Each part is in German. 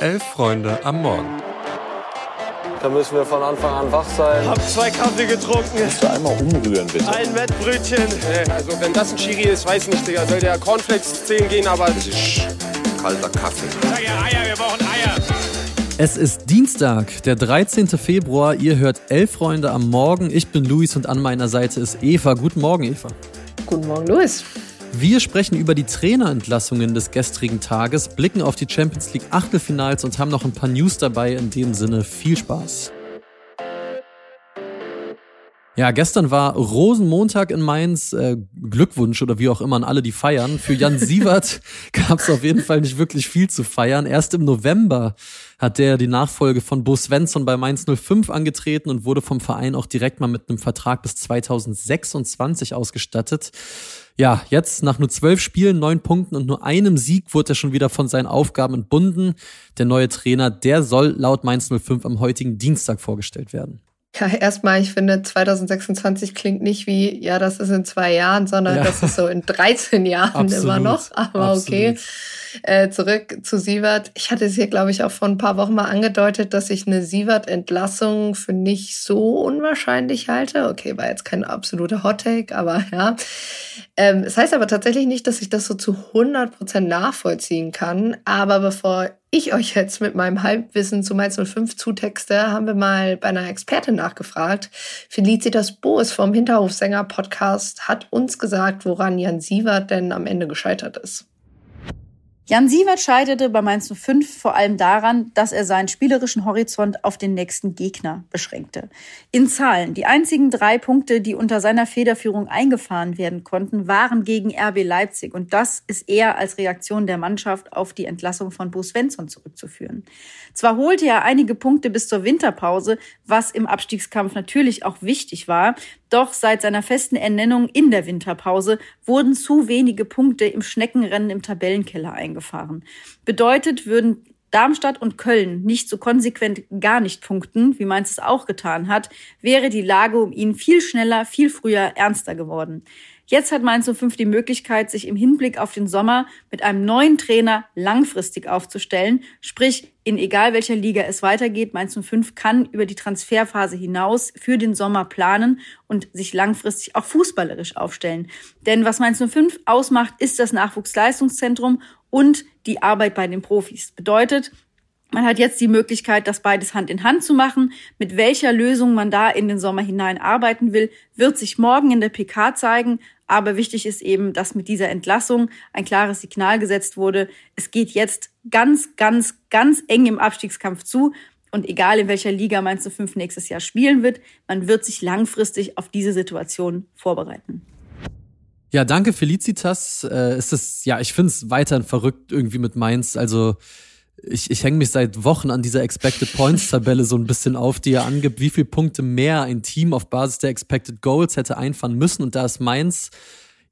Elf Freunde am Morgen. Da müssen wir von Anfang an wach sein. Hab zwei Kaffee getrunken. Kannst du einmal umrühren, bitte? Ein Wettbrötchen. Also wenn das ein Schiri ist, weiß nicht, Digga. Soll der Cornflakes 10 gehen, aber... Das ist kalter Kaffee. Sag ja Eier, wir brauchen Eier. Es ist Dienstag, der 13. Februar. Ihr hört Elf Freunde am Morgen. Ich bin Luis und an meiner Seite ist Eva. Guten Morgen, Eva. Guten Morgen, Luis. Wir sprechen über die Trainerentlassungen des gestrigen Tages, blicken auf die Champions League Achtelfinals und haben noch ein paar News dabei. In dem Sinne viel Spaß. Ja, gestern war Rosenmontag in Mainz. Äh, Glückwunsch oder wie auch immer an alle, die feiern. Für Jan Sievert gab es auf jeden Fall nicht wirklich viel zu feiern. Erst im November hat der die Nachfolge von Bo Svensson bei Mainz 05 angetreten und wurde vom Verein auch direkt mal mit einem Vertrag bis 2026 ausgestattet. Ja, jetzt nach nur zwölf Spielen, neun Punkten und nur einem Sieg wurde er schon wieder von seinen Aufgaben entbunden. Der neue Trainer, der soll laut Mainz 05 am heutigen Dienstag vorgestellt werden. Ja, erstmal, ich finde, 2026 klingt nicht wie, ja, das ist in zwei Jahren, sondern ja. das ist so in 13 Jahren Absolut. immer noch. Aber Absolut. okay. Äh, zurück zu Sievert. Ich hatte es hier, glaube ich, auch vor ein paar Wochen mal angedeutet, dass ich eine Sievert-Entlassung für nicht so unwahrscheinlich halte. Okay, war jetzt kein absoluter Hottake, aber ja. Ähm, es heißt aber tatsächlich nicht, dass ich das so zu 100 Prozent nachvollziehen kann. Aber bevor ich euch jetzt mit meinem Halbwissen zu Mainz 05 zutexte, haben wir mal bei einer Expertin nachgefragt. Felicitas Boas vom Hinterhofsänger-Podcast hat uns gesagt, woran Jan Sievert denn am Ende gescheitert ist. Jan Sievert scheiterte bei Mainz 05 vor allem daran, dass er seinen spielerischen Horizont auf den nächsten Gegner beschränkte. In Zahlen, die einzigen drei Punkte, die unter seiner Federführung eingefahren werden konnten, waren gegen RB Leipzig. Und das ist eher als Reaktion der Mannschaft auf die Entlassung von Bo Svensson zurückzuführen. Zwar holte er einige Punkte bis zur Winterpause, was im Abstiegskampf natürlich auch wichtig war, doch seit seiner festen Ernennung in der Winterpause wurden zu wenige Punkte im Schneckenrennen im Tabellenkeller eingefahren. Bedeutet, würden Darmstadt und Köln nicht so konsequent gar nicht punkten, wie Mainz es auch getan hat, wäre die Lage um ihn viel schneller, viel früher ernster geworden. Jetzt hat Mainz 05 die Möglichkeit, sich im Hinblick auf den Sommer mit einem neuen Trainer langfristig aufzustellen. Sprich, in egal welcher Liga es weitergeht, Mainz 05 kann über die Transferphase hinaus für den Sommer planen und sich langfristig auch fußballerisch aufstellen. Denn was Mainz 05 ausmacht, ist das Nachwuchsleistungszentrum und die Arbeit bei den Profis. Bedeutet, man hat jetzt die Möglichkeit, das beides Hand in Hand zu machen. Mit welcher Lösung man da in den Sommer hinein arbeiten will, wird sich morgen in der PK zeigen. Aber wichtig ist eben, dass mit dieser Entlassung ein klares Signal gesetzt wurde. Es geht jetzt ganz, ganz, ganz eng im Abstiegskampf zu. Und egal in welcher Liga Mainz 05 nächstes Jahr spielen wird, man wird sich langfristig auf diese Situation vorbereiten. Ja, danke Felicitas. Äh, es ist, ja, ich finde es weiterhin verrückt irgendwie mit Mainz. Also ich, ich hänge mich seit Wochen an dieser Expected Points Tabelle so ein bisschen auf, die ja angibt, wie viele Punkte mehr ein Team auf Basis der Expected Goals hätte einfahren müssen. Und da ist Mainz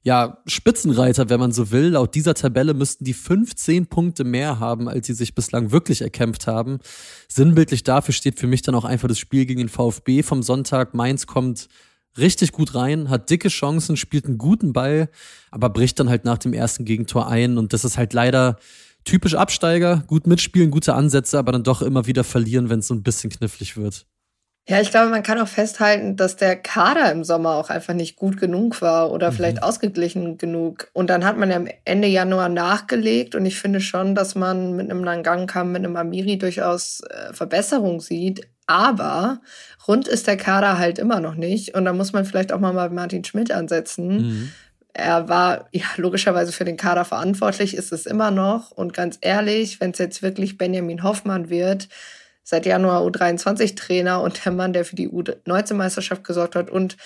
ja Spitzenreiter, wenn man so will. Laut dieser Tabelle müssten die 15 Punkte mehr haben, als sie sich bislang wirklich erkämpft haben. Sinnbildlich dafür steht für mich dann auch einfach das Spiel gegen den VfB vom Sonntag. Mainz kommt richtig gut rein, hat dicke Chancen, spielt einen guten Ball, aber bricht dann halt nach dem ersten Gegentor ein. Und das ist halt leider typisch Absteiger, gut mitspielen, gute Ansätze, aber dann doch immer wieder verlieren, wenn es so ein bisschen knifflig wird. Ja, ich glaube, man kann auch festhalten, dass der Kader im Sommer auch einfach nicht gut genug war oder mhm. vielleicht ausgeglichen genug. Und dann hat man ja Ende Januar nachgelegt und ich finde schon, dass man mit einem Nangang mit einem Amiri durchaus äh, Verbesserung sieht. Aber rund ist der Kader halt immer noch nicht und da muss man vielleicht auch mal bei Martin Schmidt ansetzen. Mhm er war ja logischerweise für den Kader verantwortlich, ist es immer noch. Und ganz ehrlich, wenn es jetzt wirklich Benjamin Hoffmann wird, seit Januar U23-Trainer und der Mann, der für die U19-Meisterschaft gesorgt hat und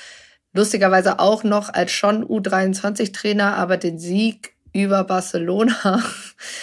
lustigerweise auch noch als schon U23-Trainer, aber den Sieg über Barcelona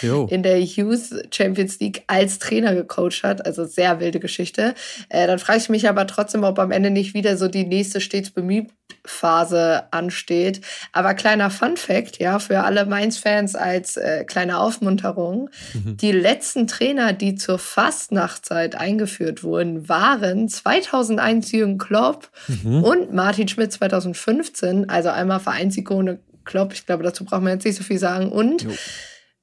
jo. in der Youth Champions League als Trainer gecoacht hat. Also sehr wilde Geschichte. Äh, dann frage ich mich aber trotzdem, ob am Ende nicht wieder so die nächste stets bemüht Phase ansteht. Aber kleiner Fun Fact, ja, für alle Mainz-Fans als äh, kleine Aufmunterung. Mhm. Die letzten Trainer, die zur Fastnachtzeit eingeführt wurden, waren 2001 Jürgen Klopp mhm. und Martin Schmidt 2015. Also einmal Vereinsikone Klopp, ich glaube, dazu braucht man jetzt nicht so viel sagen. Und jo.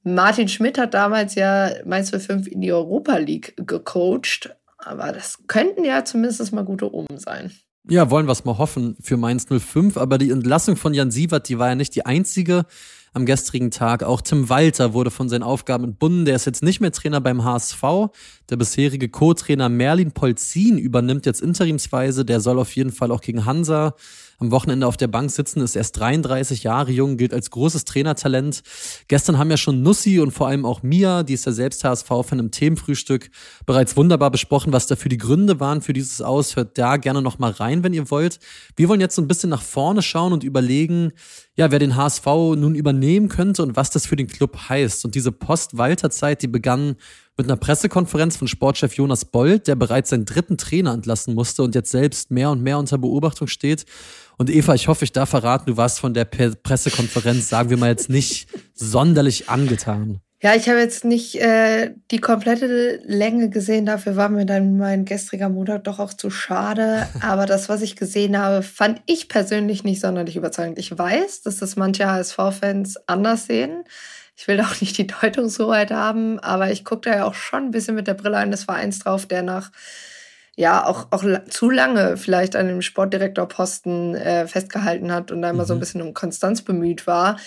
Martin Schmidt hat damals ja Mainz 05 in die Europa League gecoacht. Aber das könnten ja zumindest mal gute Omen sein. Ja, wollen wir es mal hoffen für Mainz 05. Aber die Entlassung von Jan Sievert, die war ja nicht die einzige am gestrigen Tag. Auch Tim Walter wurde von seinen Aufgaben entbunden. Der ist jetzt nicht mehr Trainer beim HSV. Der bisherige Co-Trainer Merlin Polzin übernimmt jetzt interimsweise. Der soll auf jeden Fall auch gegen Hansa am Wochenende auf der Bank sitzen, ist erst 33 Jahre jung, gilt als großes Trainertalent. Gestern haben ja schon Nussi und vor allem auch Mia, die ist ja selbst HSV-Fan im Themenfrühstück, bereits wunderbar besprochen, was dafür die Gründe waren für dieses Aus. Hört da gerne nochmal rein, wenn ihr wollt. Wir wollen jetzt so ein bisschen nach vorne schauen und überlegen, ja, wer den HSV nun übernehmen könnte und was das für den Club heißt. Und diese Post-Walter-Zeit, die begann mit einer Pressekonferenz von Sportchef Jonas Bold, der bereits seinen dritten Trainer entlassen musste und jetzt selbst mehr und mehr unter Beobachtung steht. Und Eva, ich hoffe, ich darf verraten, du warst von der Pressekonferenz, sagen wir mal jetzt nicht sonderlich angetan. Ja, ich habe jetzt nicht äh, die komplette Länge gesehen. Dafür war mir dann mein gestriger Montag doch auch zu schade. Aber das, was ich gesehen habe, fand ich persönlich nicht sonderlich überzeugend. Ich weiß, dass das manche HSV-Fans anders sehen. Ich will auch nicht die Deutungshoheit haben, aber ich gucke da ja auch schon ein bisschen mit der Brille eines Vereins drauf, der nach ja auch, auch zu lange vielleicht an dem Sportdirektorposten äh, festgehalten hat und da immer mhm. so ein mhm. bisschen um Konstanz bemüht war.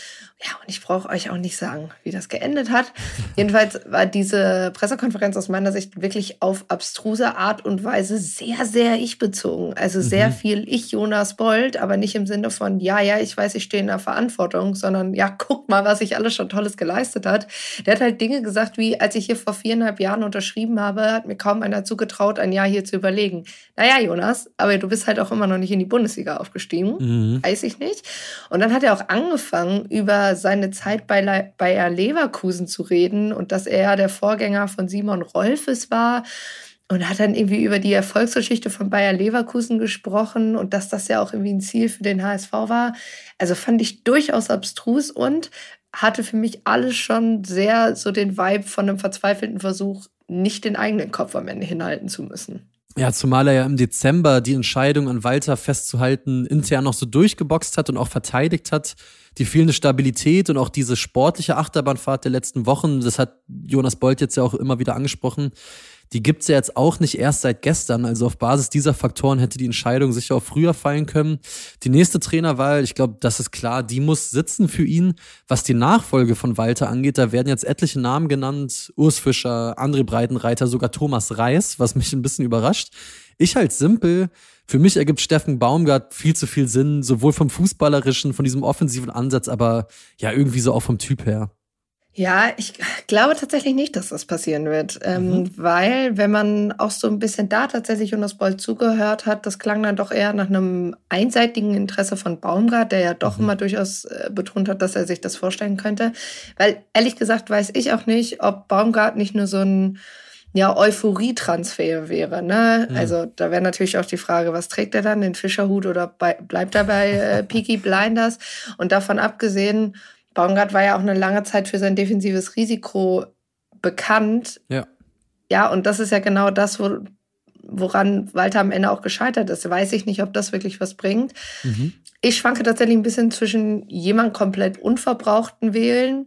Ja, und ich brauche euch auch nicht sagen, wie das geendet hat. Jedenfalls war diese Pressekonferenz aus meiner Sicht wirklich auf abstruse Art und Weise sehr, sehr ich-bezogen. Also sehr mhm. viel ich, Jonas Bold, aber nicht im Sinne von, ja, ja, ich weiß, ich stehe in der Verantwortung, sondern ja, guck mal, was ich alles schon Tolles geleistet hat. Der hat halt Dinge gesagt, wie als ich hier vor viereinhalb Jahren unterschrieben habe, hat mir kaum einer zugetraut, ein Jahr hier zu überlegen. Naja, Jonas, aber du bist halt auch immer noch nicht in die Bundesliga aufgestiegen. Mhm. Weiß ich nicht. Und dann hat er auch angefangen, über seine Zeit bei Le Bayer Leverkusen zu reden und dass er der Vorgänger von Simon Rolfes war und hat dann irgendwie über die Erfolgsgeschichte von Bayer Leverkusen gesprochen und dass das ja auch irgendwie ein Ziel für den HSV war. Also fand ich durchaus abstrus und hatte für mich alles schon sehr so den Vibe von einem verzweifelten Versuch, nicht den eigenen Kopf am Ende hinhalten zu müssen. Ja, zumal er ja im Dezember die Entscheidung an Walter festzuhalten intern noch so durchgeboxt hat und auch verteidigt hat. Die fehlende Stabilität und auch diese sportliche Achterbahnfahrt der letzten Wochen, das hat Jonas Bolt jetzt ja auch immer wieder angesprochen, die gibt's ja jetzt auch nicht erst seit gestern. Also auf Basis dieser Faktoren hätte die Entscheidung sicher auch früher fallen können. Die nächste Trainerwahl, ich glaube, das ist klar, die muss sitzen für ihn. Was die Nachfolge von Walter angeht, da werden jetzt etliche Namen genannt. Urs Fischer, André Breitenreiter, sogar Thomas Reis, was mich ein bisschen überrascht. Ich halt simpel. Für mich ergibt Steffen Baumgart viel zu viel Sinn, sowohl vom fußballerischen, von diesem offensiven Ansatz, aber ja, irgendwie so auch vom Typ her. Ja, ich glaube tatsächlich nicht, dass das passieren wird, ähm, mhm. weil wenn man auch so ein bisschen da tatsächlich Jonas Boll zugehört hat, das klang dann doch eher nach einem einseitigen Interesse von Baumgart, der ja doch mhm. immer durchaus äh, betont hat, dass er sich das vorstellen könnte. Weil ehrlich gesagt weiß ich auch nicht, ob Baumgart nicht nur so ein ja, Euphorie-Transfer wäre. Ne? Mhm. Also da wäre natürlich auch die Frage, was trägt er dann, den Fischerhut oder bei, bleibt er bei äh, Peaky Blinders? Und davon abgesehen, Baumgart war ja auch eine lange Zeit für sein defensives Risiko bekannt. Ja. Ja, und das ist ja genau das, wo, woran Walter am Ende auch gescheitert ist. Weiß ich nicht, ob das wirklich was bringt. Mhm. Ich schwanke tatsächlich ein bisschen zwischen jemand komplett unverbrauchten wählen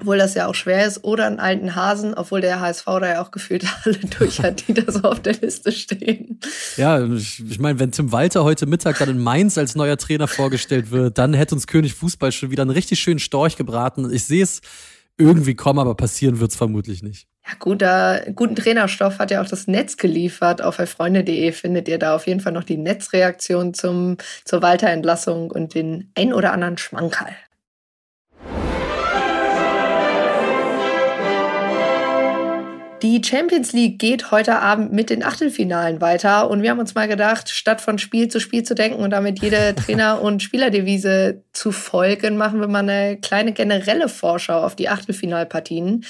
obwohl das ja auch schwer ist, oder einen alten Hasen, obwohl der HSV da ja auch gefühlt alle durch hat, die da so auf der Liste stehen. Ja, ich, ich meine, wenn Tim Walter heute Mittag dann in Mainz als neuer Trainer vorgestellt wird, dann hätte uns König Fußball schon wieder einen richtig schönen Storch gebraten. Ich sehe es irgendwie kommen, aber passieren wird es vermutlich nicht. Ja, guter, guten Trainerstoff hat ja auch das Netz geliefert. Auf freunde.de findet ihr da auf jeden Fall noch die Netzreaktion zum, zur Walter-Entlassung und den ein oder anderen Schmankerl. Die Champions League geht heute Abend mit den Achtelfinalen weiter und wir haben uns mal gedacht, statt von Spiel zu Spiel zu denken und damit jede Trainer- und Spielerdevise zu folgen, machen wir mal eine kleine generelle Vorschau auf die Achtelfinalpartien.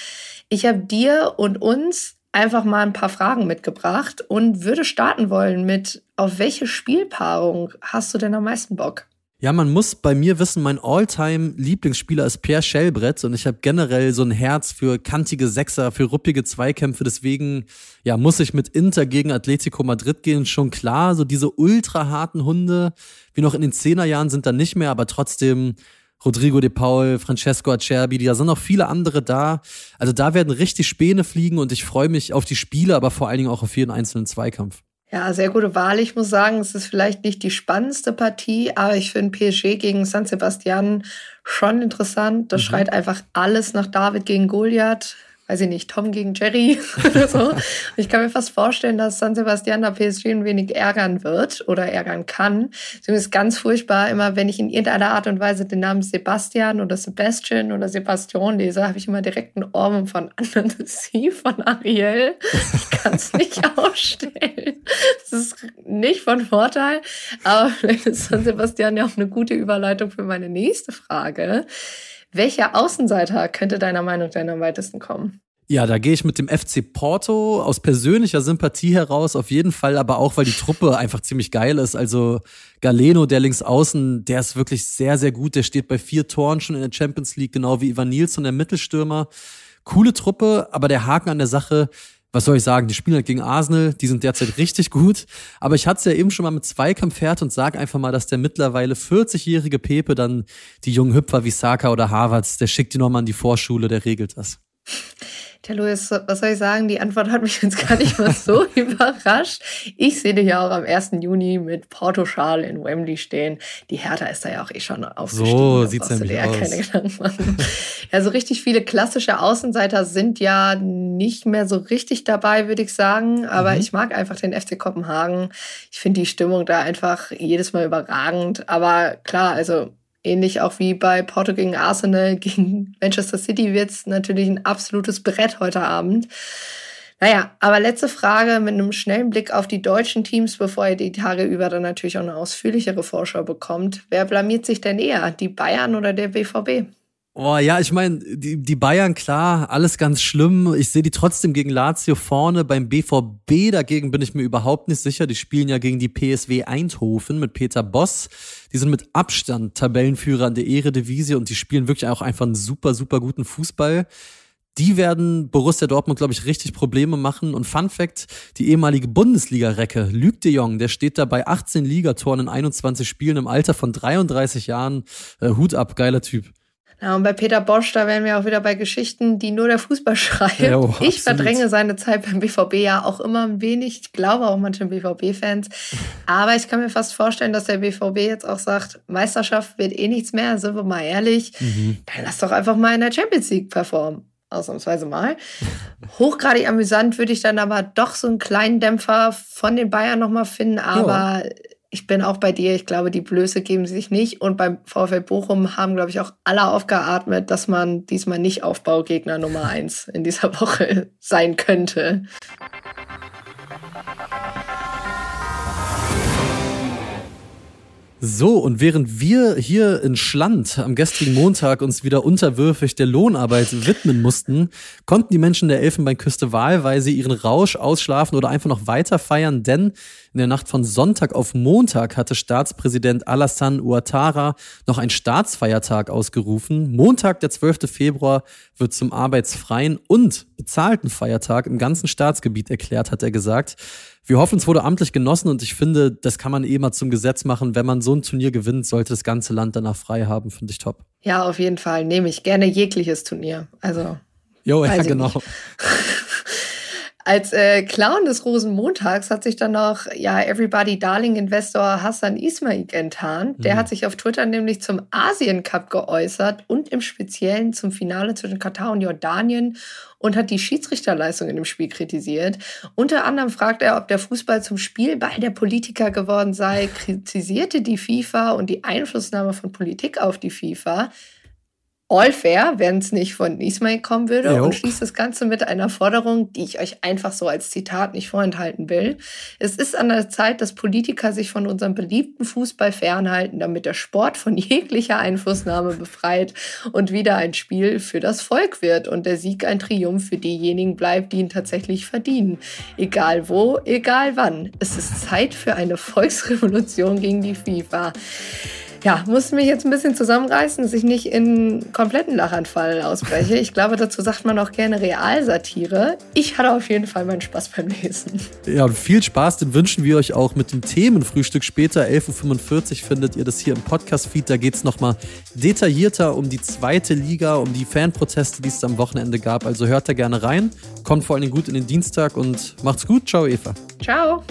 Ich habe dir und uns einfach mal ein paar Fragen mitgebracht und würde starten wollen mit, auf welche Spielpaarung hast du denn am meisten Bock? Ja, man muss bei mir wissen, mein All-Time-Lieblingsspieler ist Pierre Schellbrett und ich habe generell so ein Herz für kantige Sechser, für ruppige Zweikämpfe. Deswegen, ja, muss ich mit Inter gegen Atletico Madrid gehen. Schon klar, so diese ultra harten Hunde, wie noch in den Zehnerjahren sind da nicht mehr, aber trotzdem Rodrigo de Paul, Francesco Acerbi, da sind noch viele andere da. Also da werden richtig Späne fliegen und ich freue mich auf die Spiele, aber vor allen Dingen auch auf jeden einzelnen Zweikampf. Ja, sehr gute Wahl. Ich muss sagen, es ist vielleicht nicht die spannendste Partie, aber ich finde PSG gegen San Sebastian schon interessant. Das mhm. schreit einfach alles nach David gegen Goliath weiß ich nicht, Tom gegen Jerry oder so. ich kann mir fast vorstellen, dass San Sebastian da PSG ein wenig ärgern wird oder ärgern kann. Es ist ganz furchtbar, immer wenn ich in irgendeiner Art und Weise den Namen Sebastian oder Sebastian oder Sebastian lese, habe ich immer direkt einen Ohrwurm von Anandasie von Ariel. Ich kann es nicht ausstellen. Das ist nicht von Vorteil, aber vielleicht ist San Sebastian ja auch eine gute Überleitung für meine nächste Frage. Welcher Außenseiter könnte deiner Meinung nach am weitesten kommen? Ja, da gehe ich mit dem FC Porto aus persönlicher Sympathie heraus, auf jeden Fall, aber auch, weil die Truppe einfach ziemlich geil ist. Also Galeno, der links außen, der ist wirklich sehr, sehr gut. Der steht bei vier Toren schon in der Champions League, genau wie Ivan Nilsson, der Mittelstürmer. Coole Truppe, aber der Haken an der Sache, was soll ich sagen, die spielen halt gegen Arsenal, die sind derzeit richtig gut. Aber ich hatte es ja eben schon mal mit Zweikampf und sag einfach mal, dass der mittlerweile 40-jährige Pepe dann die jungen Hüpfer wie Saka oder Harvards, der schickt die nochmal an die Vorschule, der regelt das. Tja, Luis, was soll ich sagen? Die Antwort hat mich jetzt gar nicht mal so überrascht. Ich sehe dich ja auch am 1. Juni mit Porto Schal in Wembley stehen. Die Hertha ist da ja auch eh schon aufgestiegen. So sieht's nämlich ja aus. Keine Gedanken machen. Ja, so richtig viele klassische Außenseiter sind ja nicht mehr so richtig dabei, würde ich sagen. Aber mhm. ich mag einfach den FC Kopenhagen. Ich finde die Stimmung da einfach jedes Mal überragend. Aber klar, also ähnlich auch wie bei Porto gegen Arsenal, gegen Manchester City wird es natürlich ein absolutes Brett heute Abend. Naja, aber letzte Frage mit einem schnellen Blick auf die deutschen Teams, bevor ihr die Tage über dann natürlich auch eine ausführlichere Vorschau bekommt. Wer blamiert sich denn eher, die Bayern oder der BVB? Oh ja, ich meine, die, die Bayern, klar, alles ganz schlimm. Ich sehe die trotzdem gegen Lazio vorne. Beim BVB dagegen bin ich mir überhaupt nicht sicher. Die spielen ja gegen die PSW Eindhoven mit Peter Boss. Die sind mit Abstand Tabellenführer an der Eredivisie und die spielen wirklich auch einfach einen super, super guten Fußball. Die werden Borussia Dortmund, glaube ich, richtig Probleme machen. Und Fun Fact, die ehemalige Bundesliga-Recke, Luc de Jong, der steht da bei 18 Ligatoren in 21 Spielen im Alter von 33 Jahren. Äh, Hut ab, geiler Typ. Ja, und bei Peter Bosch, da wären wir auch wieder bei Geschichten, die nur der Fußball schreibt. Jo, ich verdränge seine Zeit beim BVB ja auch immer ein wenig. Ich glaube auch manchen BVB-Fans. Aber ich kann mir fast vorstellen, dass der BVB jetzt auch sagt, Meisterschaft wird eh nichts mehr, sind wir mal ehrlich. Mhm. Dann lass doch einfach mal in der Champions League performen. Ausnahmsweise mal. Hochgradig amüsant würde ich dann aber doch so einen kleinen Dämpfer von den Bayern nochmal finden. Aber jo ich bin auch bei dir. Ich glaube, die Blöße geben sich nicht. Und beim VfL Bochum haben, glaube ich, auch alle aufgeatmet, dass man diesmal nicht Aufbaugegner Nummer eins in dieser Woche sein könnte. So, und während wir hier in Schland am gestrigen Montag uns wieder unterwürfig der Lohnarbeit widmen mussten, konnten die Menschen der Elfenbeinküste wahlweise ihren Rausch ausschlafen oder einfach noch weiter feiern, denn in der Nacht von Sonntag auf Montag hatte Staatspräsident Alassane Ouattara noch einen Staatsfeiertag ausgerufen. Montag, der 12. Februar, wird zum arbeitsfreien und bezahlten Feiertag im ganzen Staatsgebiet erklärt, hat er gesagt. Wir hoffen, es wurde amtlich genossen und ich finde, das kann man eh mal zum Gesetz machen. Wenn man so ein Turnier gewinnt, sollte das ganze Land danach frei haben, finde ich top. Ja, auf jeden Fall. Nehme ich gerne jegliches Turnier. Also. Jo, ja, genau. Als äh, Clown des Rosenmontags hat sich dann noch ja Everybody Darling Investor Hassan Ismail enttarnt. Der mhm. hat sich auf Twitter nämlich zum Asien Cup geäußert und im Speziellen zum Finale zwischen Katar und Jordanien und hat die Schiedsrichterleistung in dem Spiel kritisiert. Unter anderem fragt er, ob der Fußball zum Spielball der Politiker geworden sei, kritisierte die FIFA und die Einflussnahme von Politik auf die FIFA all fair, wenn es nicht von Ismail kommen würde jo. und schließt das Ganze mit einer Forderung, die ich euch einfach so als Zitat nicht vorenthalten will. Es ist an der Zeit, dass Politiker sich von unserem beliebten Fußball fernhalten, damit der Sport von jeglicher Einflussnahme befreit und wieder ein Spiel für das Volk wird und der Sieg ein Triumph für diejenigen bleibt, die ihn tatsächlich verdienen. Egal wo, egal wann. Es ist Zeit für eine Volksrevolution gegen die FIFA. Ja, muss mich jetzt ein bisschen zusammenreißen, dass ich nicht in kompletten Lachanfall ausbreche. Ich glaube, dazu sagt man auch gerne Realsatire. Ich hatte auf jeden Fall meinen Spaß beim Lesen. Ja, und viel Spaß, den wünschen wir euch auch mit dem Themenfrühstück später. 11.45 Uhr findet ihr das hier im Podcast-Feed. Da geht es nochmal detaillierter um die zweite Liga, um die Fanproteste, die es am Wochenende gab. Also hört da gerne rein. Kommt vor allem gut in den Dienstag und macht's gut. Ciao, Eva. Ciao.